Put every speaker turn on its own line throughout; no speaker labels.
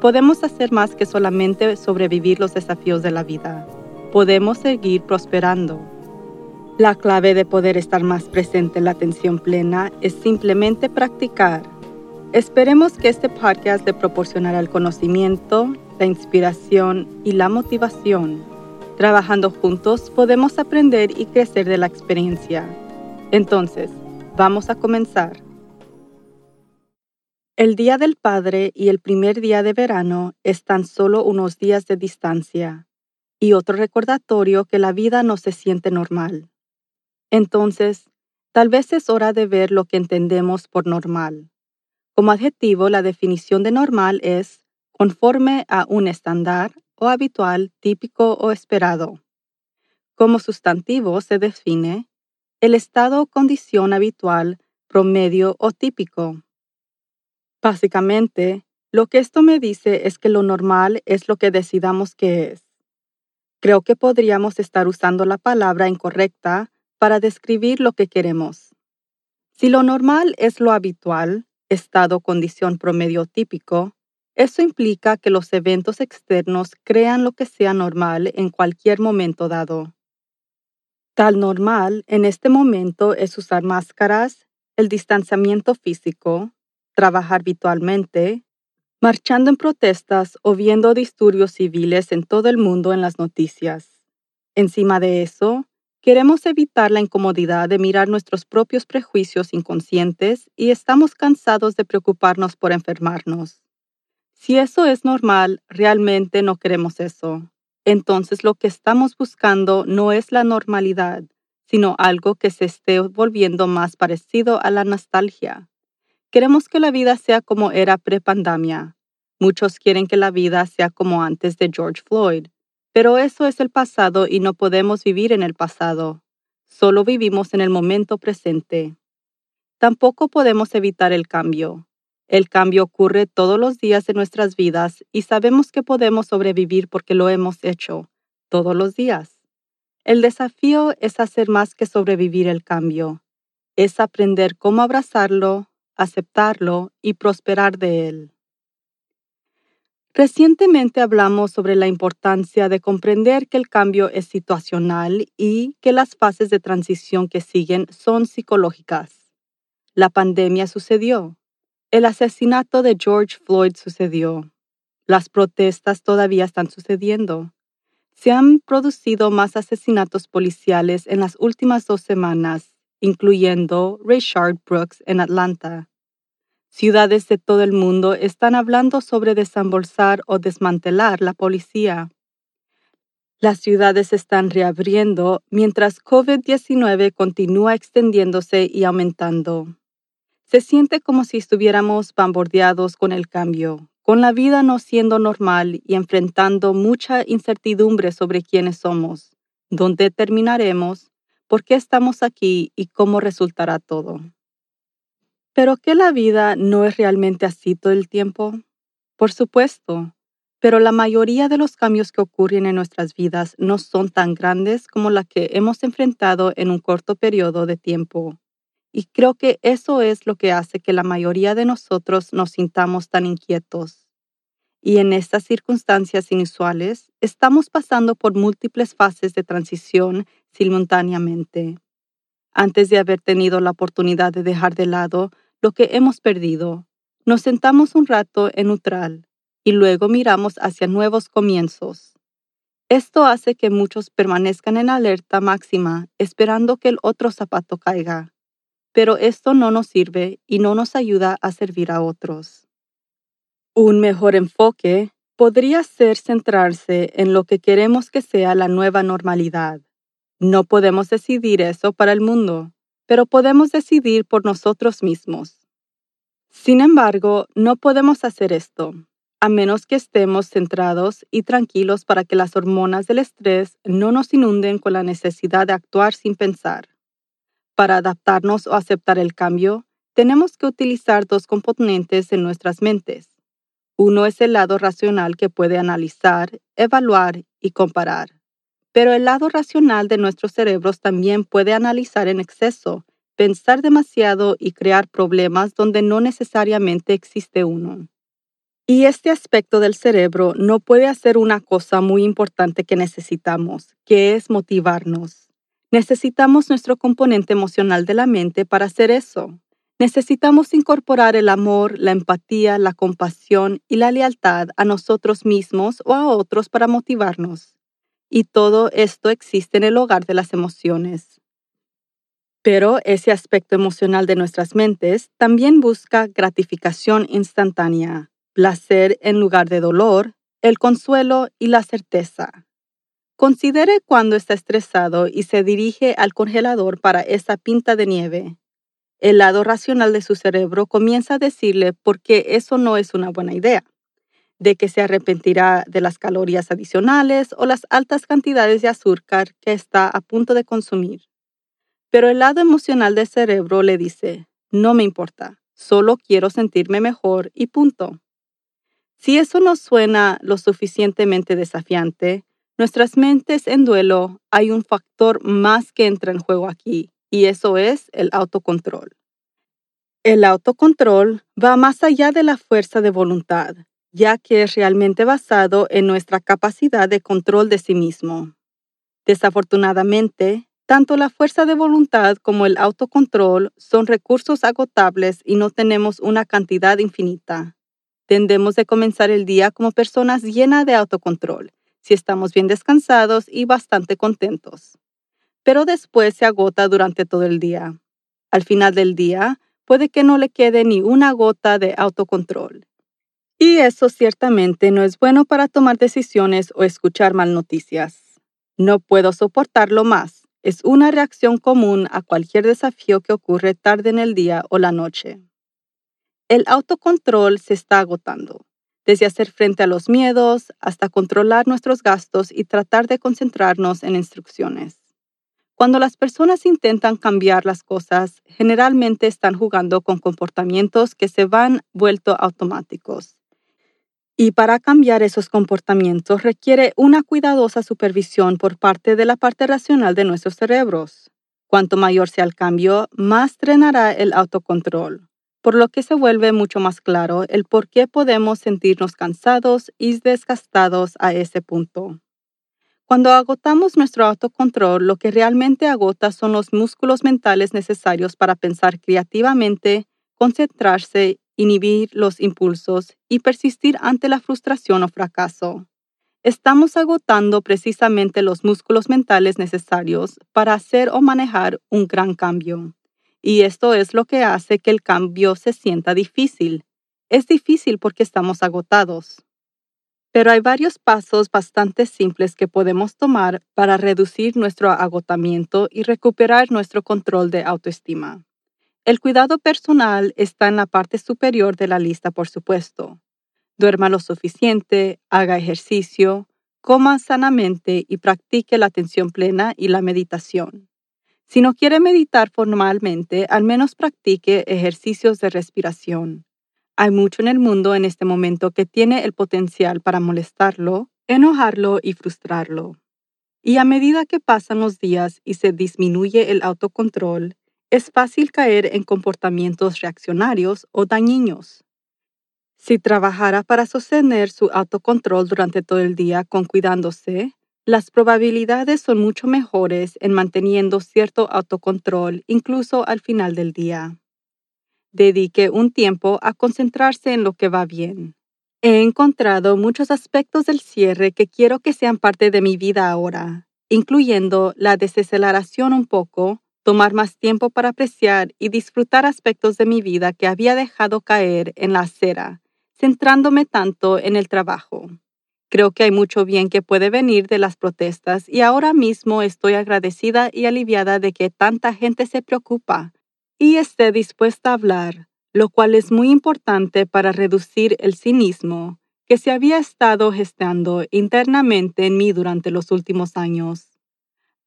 podemos hacer más que solamente sobrevivir los desafíos de la vida. Podemos seguir prosperando. La clave de poder estar más presente en la atención plena es simplemente practicar. Esperemos que este podcast le proporcionará el conocimiento, la inspiración y la motivación. Trabajando juntos podemos aprender y crecer de la experiencia. Entonces, vamos a comenzar. El Día del Padre y el primer día de verano están solo unos días de distancia y otro recordatorio que la vida no se siente normal. Entonces, tal vez es hora de ver lo que entendemos por normal. Como adjetivo, la definición de normal es conforme a un estándar o habitual, típico o esperado. Como sustantivo se define el estado o condición habitual, promedio o típico Básicamente, lo que esto me dice es que lo normal es lo que decidamos que es. Creo que podríamos estar usando la palabra incorrecta para describir lo que queremos. Si lo normal es lo habitual, estado condición promedio típico, eso implica que los eventos externos crean lo que sea normal en cualquier momento dado. Tal normal en este momento es usar máscaras, el distanciamiento físico, trabajar habitualmente, marchando en protestas o viendo disturbios civiles en todo el mundo en las noticias. Encima de eso, queremos evitar la incomodidad de mirar nuestros propios prejuicios inconscientes y estamos cansados de preocuparnos por enfermarnos. Si eso es normal, realmente no queremos eso. Entonces lo que estamos buscando no es la normalidad, sino algo que se esté volviendo más parecido a la nostalgia. Queremos que la vida sea como era pre-pandemia. Muchos quieren que la vida sea como antes de George Floyd, pero eso es el pasado y no podemos vivir en el pasado. Solo vivimos en el momento presente. Tampoco podemos evitar el cambio. El cambio ocurre todos los días de nuestras vidas y sabemos que podemos sobrevivir porque lo hemos hecho todos los días. El desafío es hacer más que sobrevivir el cambio. Es aprender cómo abrazarlo, aceptarlo y prosperar de él. Recientemente hablamos sobre la importancia de comprender que el cambio es situacional y que las fases de transición que siguen son psicológicas. La pandemia sucedió. El asesinato de George Floyd sucedió. Las protestas todavía están sucediendo. Se han producido más asesinatos policiales en las últimas dos semanas, incluyendo Rayshard Brooks en Atlanta. Ciudades de todo el mundo están hablando sobre desembolsar o desmantelar la policía. Las ciudades están reabriendo mientras COVID-19 continúa extendiéndose y aumentando. Se siente como si estuviéramos bombardeados con el cambio, con la vida no siendo normal y enfrentando mucha incertidumbre sobre quiénes somos, dónde terminaremos, por qué estamos aquí y cómo resultará todo. ¿Pero que la vida no es realmente así todo el tiempo? Por supuesto, pero la mayoría de los cambios que ocurren en nuestras vidas no son tan grandes como la que hemos enfrentado en un corto periodo de tiempo. Y creo que eso es lo que hace que la mayoría de nosotros nos sintamos tan inquietos. Y en estas circunstancias inusuales, estamos pasando por múltiples fases de transición simultáneamente antes de haber tenido la oportunidad de dejar de lado lo que hemos perdido. Nos sentamos un rato en neutral y luego miramos hacia nuevos comienzos. Esto hace que muchos permanezcan en alerta máxima esperando que el otro zapato caiga. Pero esto no nos sirve y no nos ayuda a servir a otros. Un mejor enfoque podría ser centrarse en lo que queremos que sea la nueva normalidad no podemos decidir eso para el mundo, pero podemos decidir por nosotros mismos. Sin embargo, no podemos hacer esto. a menos que estemos centrados y tranquilos para que las hormonas del estrés no nos inunden con la necesidad de actuar sin pensar. Para adaptarnos o aceptar el cambio, tenemos que utilizar dos componentes en nuestras mentes. Uno es el lado racional que puede analizar, evaluar y comparar. Pero el lado racional de nuestros cerebros también puede analizar en exceso, pensar demasiado y crear problemas donde no necesariamente existe uno. Y este aspecto del cerebro no puede hacer una cosa muy importante que necesitamos, que es motivarnos. Necesitamos nuestro componente emocional de la mente para hacer eso. Necesitamos incorporar el amor, la empatía, la compasión y la lealtad a nosotros mismos o a otros para motivarnos. Y todo esto existe en el hogar de las emociones. Pero ese aspecto emocional de nuestras mentes también busca gratificación instantánea placer en lugar de dolor, el consuelo y la certeza. Considere cuando está estresado y se dirige al congelador para esa pinta de nieve. El lado racional de su cerebro comienza a decirle por qué eso no es una buena idea, de que se arrepentirá de las calorías adicionales o las altas cantidades de azúcar que está a punto de consumir. Pero el lado emocional del cerebro le dice, no me importa, solo quiero sentirme mejor y punto. Si eso no suena lo suficientemente desafiante, nuestras mentes en duelo hay un factor más que entra en juego aquí, y eso es el autocontrol. El autocontrol va más allá de la fuerza de voluntad, ya que es realmente basado en nuestra capacidad de control de sí mismo. Desafortunadamente, tanto la fuerza de voluntad como el autocontrol son recursos agotables y no tenemos una cantidad infinita. Tendemos de comenzar el día como personas llenas de autocontrol, si estamos bien descansados y bastante contentos. Pero después se agota durante todo el día. Al final del día, puede que no le quede ni una gota de autocontrol. Y eso ciertamente no es bueno para tomar decisiones o escuchar mal noticias. No puedo soportarlo más. Es una reacción común a cualquier desafío que ocurre tarde en el día o la noche. El autocontrol se está agotando, desde hacer frente a los miedos hasta controlar nuestros gastos y tratar de concentrarnos en instrucciones. Cuando las personas intentan cambiar las cosas, generalmente están jugando con comportamientos que se van vuelto automáticos. Y para cambiar esos comportamientos requiere una cuidadosa supervisión por parte de la parte racional de nuestros cerebros. Cuanto mayor sea el cambio, más trenará el autocontrol por lo que se vuelve mucho más claro el por qué podemos sentirnos cansados y desgastados a ese punto. Cuando agotamos nuestro autocontrol, lo que realmente agota son los músculos mentales necesarios para pensar creativamente, concentrarse, inhibir los impulsos y persistir ante la frustración o fracaso. Estamos agotando precisamente los músculos mentales necesarios para hacer o manejar un gran cambio. Y esto es lo que hace que el cambio se sienta difícil. Es difícil porque estamos agotados. Pero hay varios pasos bastante simples que podemos tomar para reducir nuestro agotamiento y recuperar nuestro control de autoestima. El cuidado personal está en la parte superior de la lista, por supuesto. Duerma lo suficiente, haga ejercicio, coma sanamente y practique la atención plena y la meditación. Si no quiere meditar formalmente, al menos practique ejercicios de respiración. Hay mucho en el mundo en este momento que tiene el potencial para molestarlo, enojarlo y frustrarlo. Y a medida que pasan los días y se disminuye el autocontrol, es fácil caer en comportamientos reaccionarios o dañinos. Si trabajara para sostener su autocontrol durante todo el día con cuidándose, las probabilidades son mucho mejores en manteniendo cierto autocontrol incluso al final del día. Dedique un tiempo a concentrarse en lo que va bien. He encontrado muchos aspectos del cierre que quiero que sean parte de mi vida ahora, incluyendo la desaceleración un poco, tomar más tiempo para apreciar y disfrutar aspectos de mi vida que había dejado caer en la acera, centrándome tanto en el trabajo. Creo que hay mucho bien que puede venir de las protestas y ahora mismo estoy agradecida y aliviada de que tanta gente se preocupa y esté dispuesta a hablar, lo cual es muy importante para reducir el cinismo, que se había estado gestando internamente en mí durante los últimos años.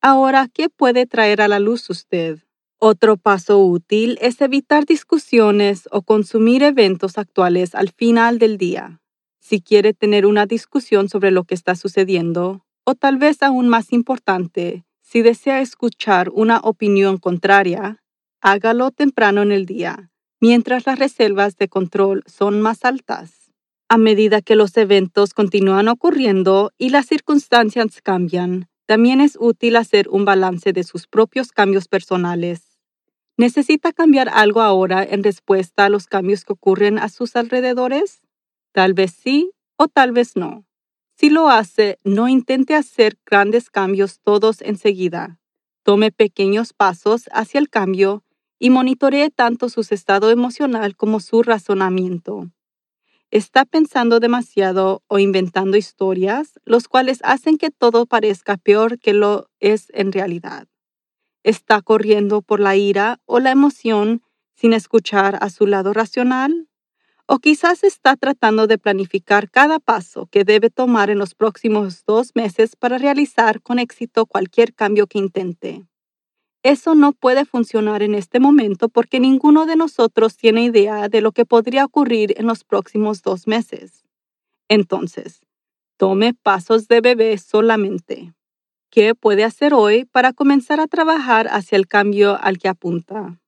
Ahora, ¿qué puede traer a la luz usted? Otro paso útil es evitar discusiones o consumir eventos actuales al final del día. Si quiere tener una discusión sobre lo que está sucediendo, o tal vez aún más importante, si desea escuchar una opinión contraria, hágalo temprano en el día, mientras las reservas de control son más altas. A medida que los eventos continúan ocurriendo y las circunstancias cambian, también es útil hacer un balance de sus propios cambios personales ¿Necesita cambiar algo ahora en respuesta a los cambios que ocurren a sus alrededores? Tal vez sí o tal vez no. Si lo hace, no intente hacer grandes cambios todos enseguida. Tome pequeños pasos hacia el cambio y monitoree tanto su estado emocional como su razonamiento. Está pensando demasiado o inventando historias, los cuales hacen que todo parezca peor que lo es en realidad está corriendo por la ira o la emoción sin escuchar a su lado racional? ¿O quizás está tratando de planificar cada paso que debe tomar en los próximos dos meses para realizar con éxito cualquier cambio que intente? Eso no puede funcionar en este momento porque ninguno de nosotros tiene idea de lo que podría ocurrir en los próximos dos meses. Entonces, tome pasos de bebé solamente. ¿Qué puede hacer hoy para comenzar a trabajar hacia el cambio al que apunta?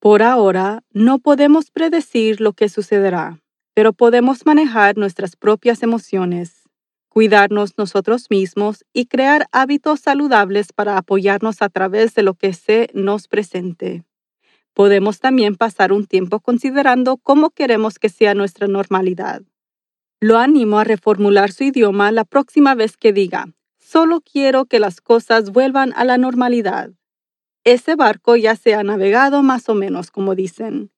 Por ahora, no podemos predecir lo que sucederá, pero podemos manejar nuestras propias emociones, cuidarnos nosotros mismos y crear hábitos saludables para apoyarnos a través de lo que se nos presente. Podemos también pasar un tiempo considerando cómo queremos que sea nuestra normalidad. Lo animo a reformular su idioma la próxima vez que diga, Solo quiero que las cosas vuelvan a la normalidad. Ese barco ya se ha navegado más o menos, como dicen.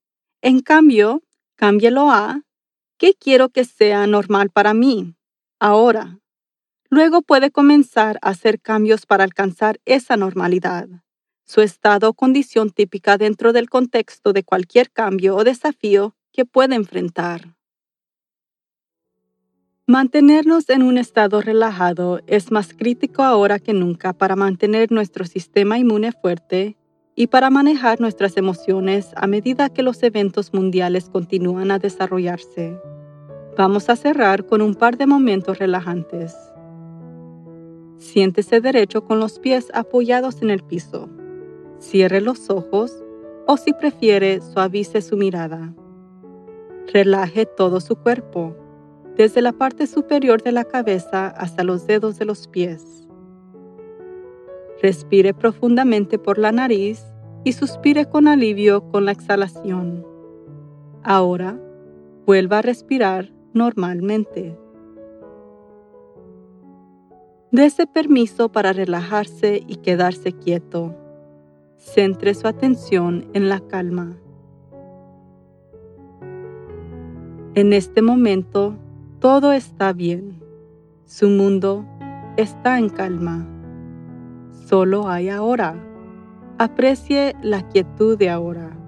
En cambio, cámbielo a ¿qué quiero que sea normal para mí? Ahora. Luego puede comenzar a hacer cambios para alcanzar esa normalidad, su estado o condición típica dentro del contexto de cualquier cambio o desafío que pueda enfrentar. Mantenernos en un estado relajado es más crítico ahora que nunca para mantener nuestro sistema inmune fuerte y para manejar nuestras emociones a medida que los eventos mundiales continúan a desarrollarse. Vamos a cerrar con un par de momentos relajantes. Siéntese derecho con los pies apoyados en el piso. Cierre los ojos o si prefiere suavice su mirada. Relaje todo su cuerpo desde la parte superior de la cabeza hasta los dedos de los pies. Respire profundamente por la nariz y suspire con alivio con la exhalación. Ahora, vuelva a respirar normalmente. Dese permiso para relajarse y quedarse quieto. Centre su atención en la calma. En este momento, todo está bien. Su mundo está en calma. Solo hay ahora. Aprecie la quietud de ahora.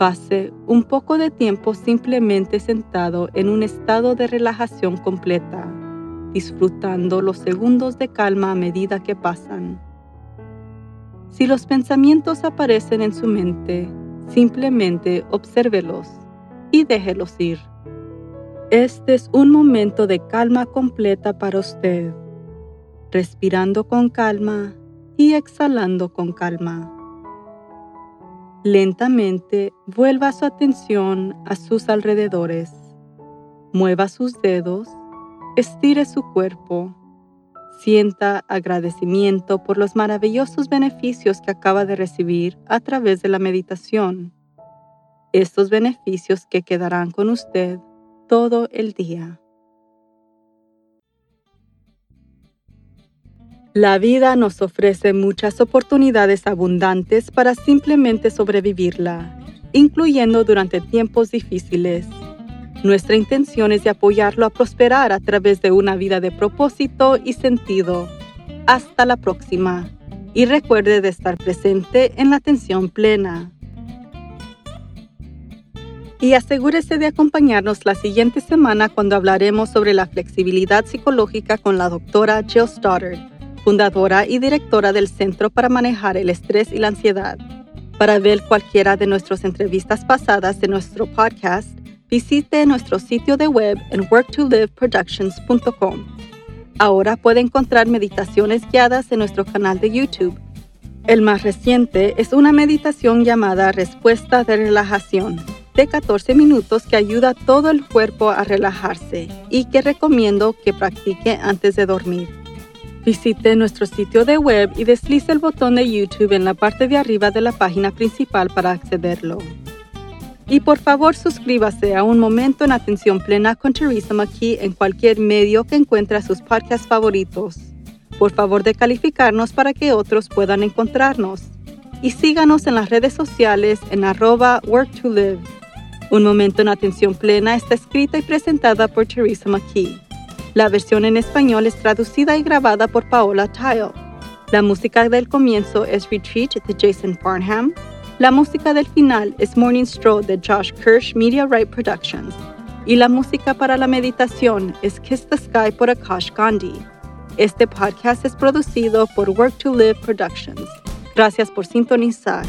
Pase un poco de tiempo simplemente sentado en un estado de relajación completa, disfrutando los segundos de calma a medida que pasan. Si los pensamientos aparecen en su mente, simplemente obsérvelos y déjelos ir. Este es un momento de calma completa para usted, respirando con calma y exhalando con calma. Lentamente vuelva su atención a sus alrededores. Mueva sus dedos, estire su cuerpo, sienta agradecimiento por los maravillosos beneficios que acaba de recibir a través de la meditación estos beneficios que quedarán con usted todo el día. La vida nos ofrece muchas oportunidades abundantes para simplemente sobrevivirla, incluyendo durante tiempos difíciles. Nuestra intención es de apoyarlo a prosperar a través de una vida de propósito y sentido. Hasta la próxima. Y recuerde de estar presente en la atención plena. Y asegúrese de acompañarnos la siguiente semana cuando hablaremos sobre la flexibilidad psicológica con la doctora Jill Stoddard, fundadora y directora del Centro para Manejar el Estrés y la Ansiedad. Para ver cualquiera de nuestras entrevistas pasadas de nuestro podcast, visite nuestro sitio de web en worktoliveproductions.com. Ahora puede encontrar meditaciones guiadas en nuestro canal de YouTube. El más reciente es una meditación llamada Respuesta de Relajación, de 14 minutos que ayuda todo el cuerpo a relajarse y que recomiendo que practique antes de dormir. Visite nuestro sitio de web y deslice el botón de YouTube en la parte de arriba de la página principal para accederlo. Y por favor suscríbase a Un Momento en Atención Plena con Teresa McKee en cualquier medio que encuentre sus podcasts favoritos. Por favor de calificarnos para que otros puedan encontrarnos. Y síganos en las redes sociales en arroba work to live. Un Momento en Atención Plena está escrita y presentada por Teresa McKee. La versión en español es traducida y grabada por Paola Tile. La música del comienzo es Retreat de Jason Farnham. La música del final es Morning Stroll de Josh Kirsch Media Right Productions. Y la música para la meditación es Kiss the Sky por Akash Gandhi. Este podcast es producido por Work to Live Productions. Gracias por sintonizar.